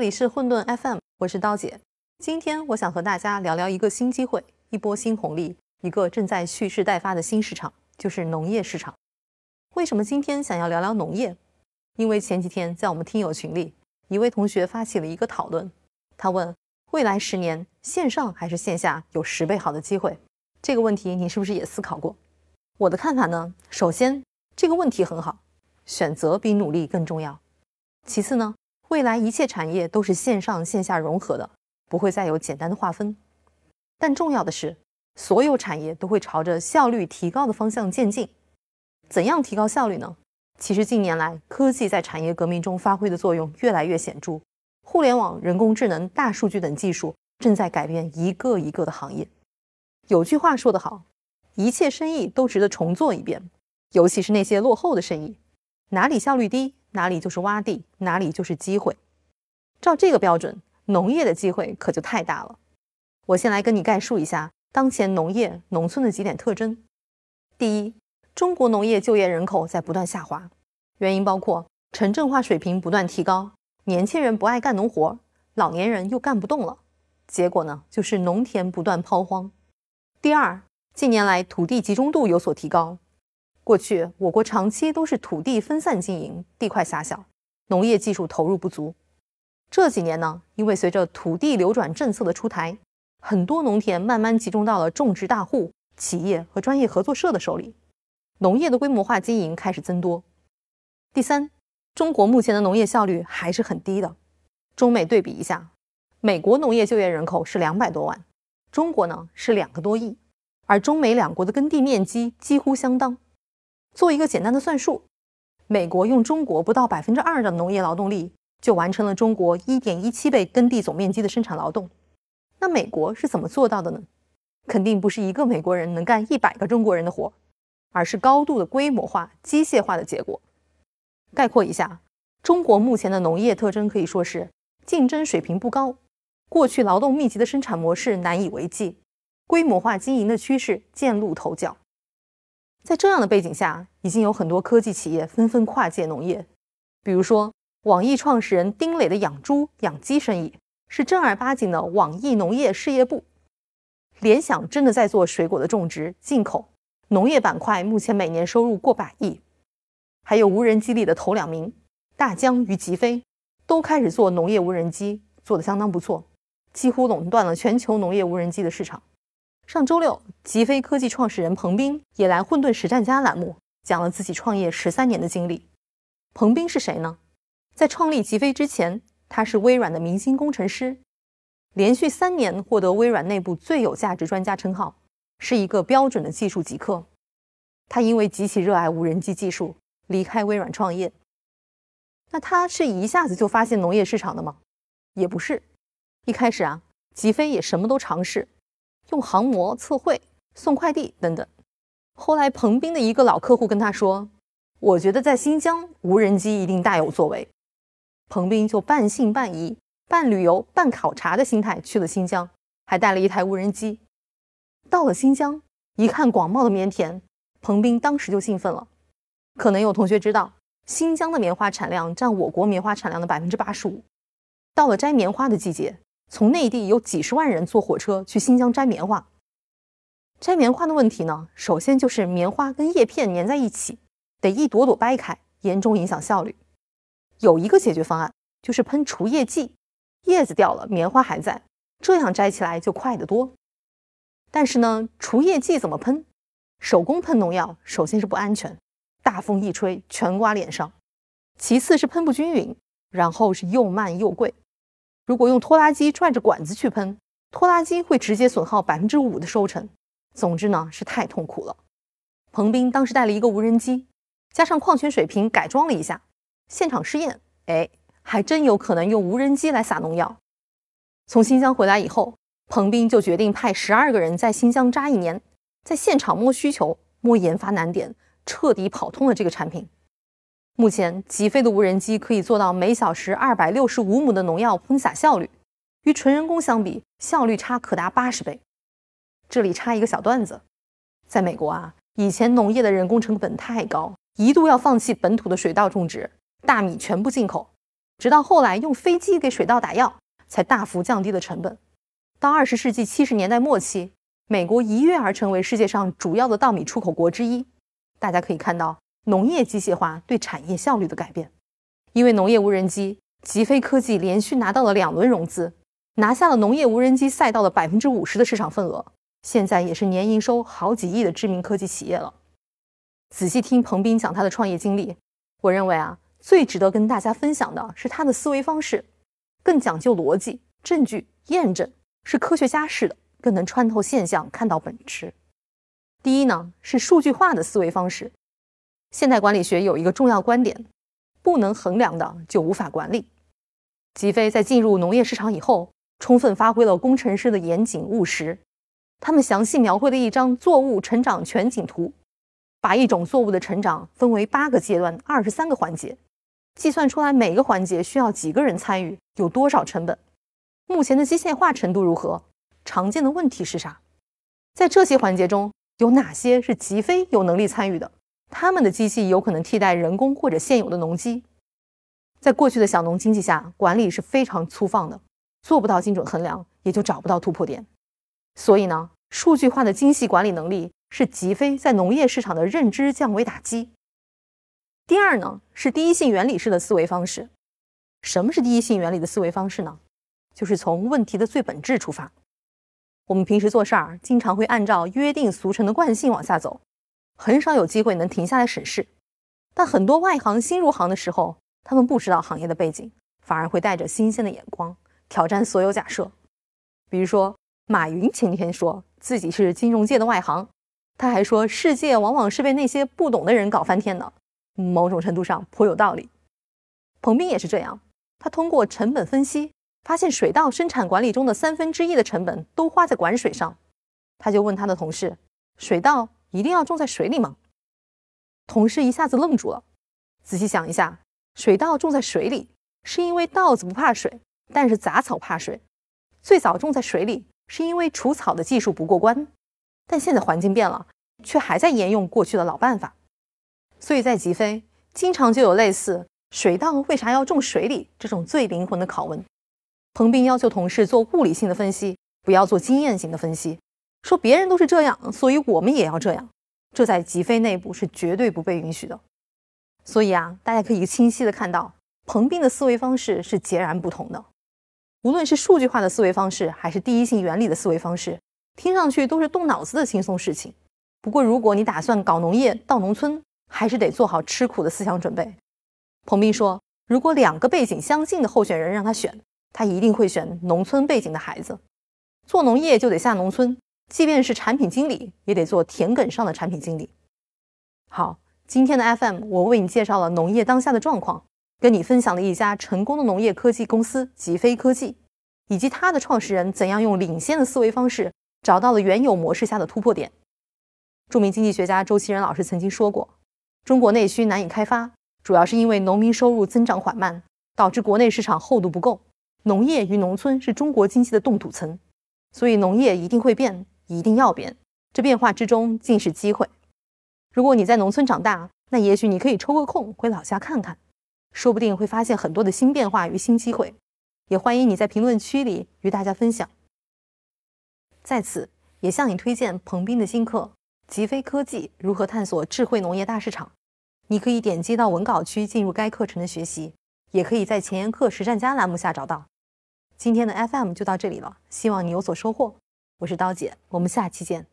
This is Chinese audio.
这里是混沌 FM，我是刀姐。今天我想和大家聊聊一个新机会、一波新红利、一个正在蓄势待发的新市场，就是农业市场。为什么今天想要聊聊农业？因为前几天在我们听友群里，一位同学发起了一个讨论，他问：未来十年线上还是线下有十倍好的机会？这个问题你是不是也思考过？我的看法呢？首先，这个问题很好，选择比努力更重要。其次呢？未来一切产业都是线上线下融合的，不会再有简单的划分。但重要的是，所有产业都会朝着效率提高的方向渐进。怎样提高效率呢？其实近年来，科技在产业革命中发挥的作用越来越显著。互联网、人工智能、大数据等技术正在改变一个一个的行业。有句话说得好，一切生意都值得重做一遍，尤其是那些落后的生意，哪里效率低？哪里就是洼地，哪里就是机会。照这个标准，农业的机会可就太大了。我先来跟你概述一下当前农业农村的几点特征。第一，中国农业就业人口在不断下滑，原因包括城镇化水平不断提高，年轻人不爱干农活，老年人又干不动了，结果呢就是农田不断抛荒。第二，近年来土地集中度有所提高。过去，我国长期都是土地分散经营，地块狭小，农业技术投入不足。这几年呢，因为随着土地流转政策的出台，很多农田慢慢集中到了种植大户、企业和专业合作社的手里，农业的规模化经营开始增多。第三，中国目前的农业效率还是很低的。中美对比一下，美国农业就业人口是两百多万，中国呢是两个多亿，而中美两国的耕地面积几乎相当。做一个简单的算术，美国用中国不到百分之二的农业劳动力，就完成了中国一点一七倍耕地总面积的生产劳动。那美国是怎么做到的呢？肯定不是一个美国人能干一百个中国人的活，而是高度的规模化、机械化的结果。概括一下，中国目前的农业特征可以说是竞争水平不高，过去劳动密集的生产模式难以为继，规模化经营的趋势渐露头角。在这样的背景下，已经有很多科技企业纷纷跨界农业。比如说，网易创始人丁磊的养猪养鸡生意是正儿八经的网易农业事业部。联想真的在做水果的种植、进口，农业板块目前每年收入过百亿。还有无人机里的头两名，大疆与极飞，都开始做农业无人机，做得相当不错，几乎垄断了全球农业无人机的市场。上周六，极飞科技创始人彭斌也来《混沌实战家》栏目讲了自己创业十三年的经历。彭斌是谁呢？在创立极飞之前，他是微软的明星工程师，连续三年获得微软内部最有价值专家称号，是一个标准的技术极客。他因为极其热爱无人机技术，离开微软创业。那他是一下子就发现农业市场的吗？也不是，一开始啊，极飞也什么都尝试。用航模测绘、送快递等等。后来，彭斌的一个老客户跟他说：“我觉得在新疆，无人机一定大有作为。”彭斌就半信半疑、半旅游、半考察的心态去了新疆，还带了一台无人机。到了新疆，一看广袤的棉田，彭斌当时就兴奋了。可能有同学知道，新疆的棉花产量占我国棉花产量的百分之八十五。到了摘棉花的季节。从内地有几十万人坐火车去新疆摘棉花。摘棉花的问题呢，首先就是棉花跟叶片粘在一起，得一朵朵掰开，严重影响效率。有一个解决方案，就是喷除叶剂，叶子掉了，棉花还在，这样摘起来就快得多。但是呢，除叶剂怎么喷？手工喷农药，首先是不安全，大风一吹全刮脸上；其次是喷不均匀，然后是又慢又贵。如果用拖拉机拽着管子去喷，拖拉机会直接损耗百分之五的收成。总之呢，是太痛苦了。彭斌当时带了一个无人机，加上矿泉水瓶改装了一下，现场试验，哎，还真有可能用无人机来撒农药。从新疆回来以后，彭斌就决定派十二个人在新疆扎一年，在现场摸需求、摸研发难点，彻底跑通了这个产品。目前，极飞的无人机可以做到每小时二百六十五亩的农药喷洒效率，与纯人工相比，效率差可达八十倍。这里插一个小段子，在美国啊，以前农业的人工成本太高，一度要放弃本土的水稻种植，大米全部进口。直到后来用飞机给水稻打药，才大幅降低了成本。到二十世纪七十年代末期，美国一跃而成为世界上主要的稻米出口国之一。大家可以看到农业机械化对产业效率的改变。因为农业无人机，极飞科技连续拿到了两轮融资，拿下了农业无人机赛道的百分之五十的市场份额。现在也是年营收好几亿的知名科技企业了。仔细听彭斌讲他的创业经历，我认为啊，最值得跟大家分享的是他的思维方式，更讲究逻辑、证据、验证，是科学家式的，更能穿透现象，看到本质。第一呢，是数据化的思维方式。现代管理学有一个重要观点：不能衡量的就无法管理。吉飞在进入农业市场以后，充分发挥了工程师的严谨务实。他们详细描绘了一张作物成长全景图，把一种作物的成长分为八个阶段、二十三个环节，计算出来每个环节需要几个人参与，有多少成本，目前的机械化程度如何，常见的问题是啥，在这些环节中有哪些是吉飞有能力参与的，他们的机器有可能替代人工或者现有的农机。在过去的小农经济下，管理是非常粗放的，做不到精准衡量，也就找不到突破点。所以呢，数据化的精细管理能力是极飞在农业市场的认知降维打击。第二呢，是第一性原理式的思维方式。什么是第一性原理的思维方式呢？就是从问题的最本质出发。我们平时做事儿，经常会按照约定俗成的惯性往下走，很少有机会能停下来审视。但很多外行新入行的时候，他们不知道行业的背景，反而会带着新鲜的眼光挑战所有假设，比如说。马云前天说自己是金融界的外行，他还说世界往往是被那些不懂的人搞翻天的，某种程度上颇有道理。彭斌也是这样，他通过成本分析发现水稻生产管理中的三分之一的成本都花在管水上，他就问他的同事：“水稻一定要种在水里吗？”同事一下子愣住了，仔细想一下，水稻种在水里是因为稻子不怕水，但是杂草怕水，最早种在水里。是因为除草的技术不过关，但现在环境变了，却还在沿用过去的老办法。所以在吉飞，经常就有类似“水稻为啥要种水里”这种最灵魂的拷问。彭斌要求同事做物理性的分析，不要做经验型的分析，说别人都是这样，所以我们也要这样。这在极飞内部是绝对不被允许的。所以啊，大家可以清晰的看到，彭斌的思维方式是截然不同的。无论是数据化的思维方式，还是第一性原理的思维方式，听上去都是动脑子的轻松事情。不过，如果你打算搞农业到农村，还是得做好吃苦的思想准备。彭斌说，如果两个背景相近的候选人让他选，他一定会选农村背景的孩子。做农业就得下农村，即便是产品经理，也得做田埂上的产品经理。好，今天的 FM 我为你介绍了农业当下的状况。跟你分享了一家成功的农业科技公司极飞科技，以及它的创始人怎样用领先的思维方式找到了原有模式下的突破点。著名经济学家周其仁老师曾经说过，中国内需难以开发，主要是因为农民收入增长缓慢，导致国内市场厚度不够。农业与农村是中国经济的冻土层，所以农业一定会变，一定要变。这变化之中尽是机会。如果你在农村长大，那也许你可以抽个空回老家看看。说不定会发现很多的新变化与新机会，也欢迎你在评论区里与大家分享。在此，也向你推荐彭斌的新课《极飞科技如何探索智慧农业大市场》，你可以点击到文稿区进入该课程的学习，也可以在前沿课实战家栏目下找到。今天的 FM 就到这里了，希望你有所收获。我是刀姐，我们下期见。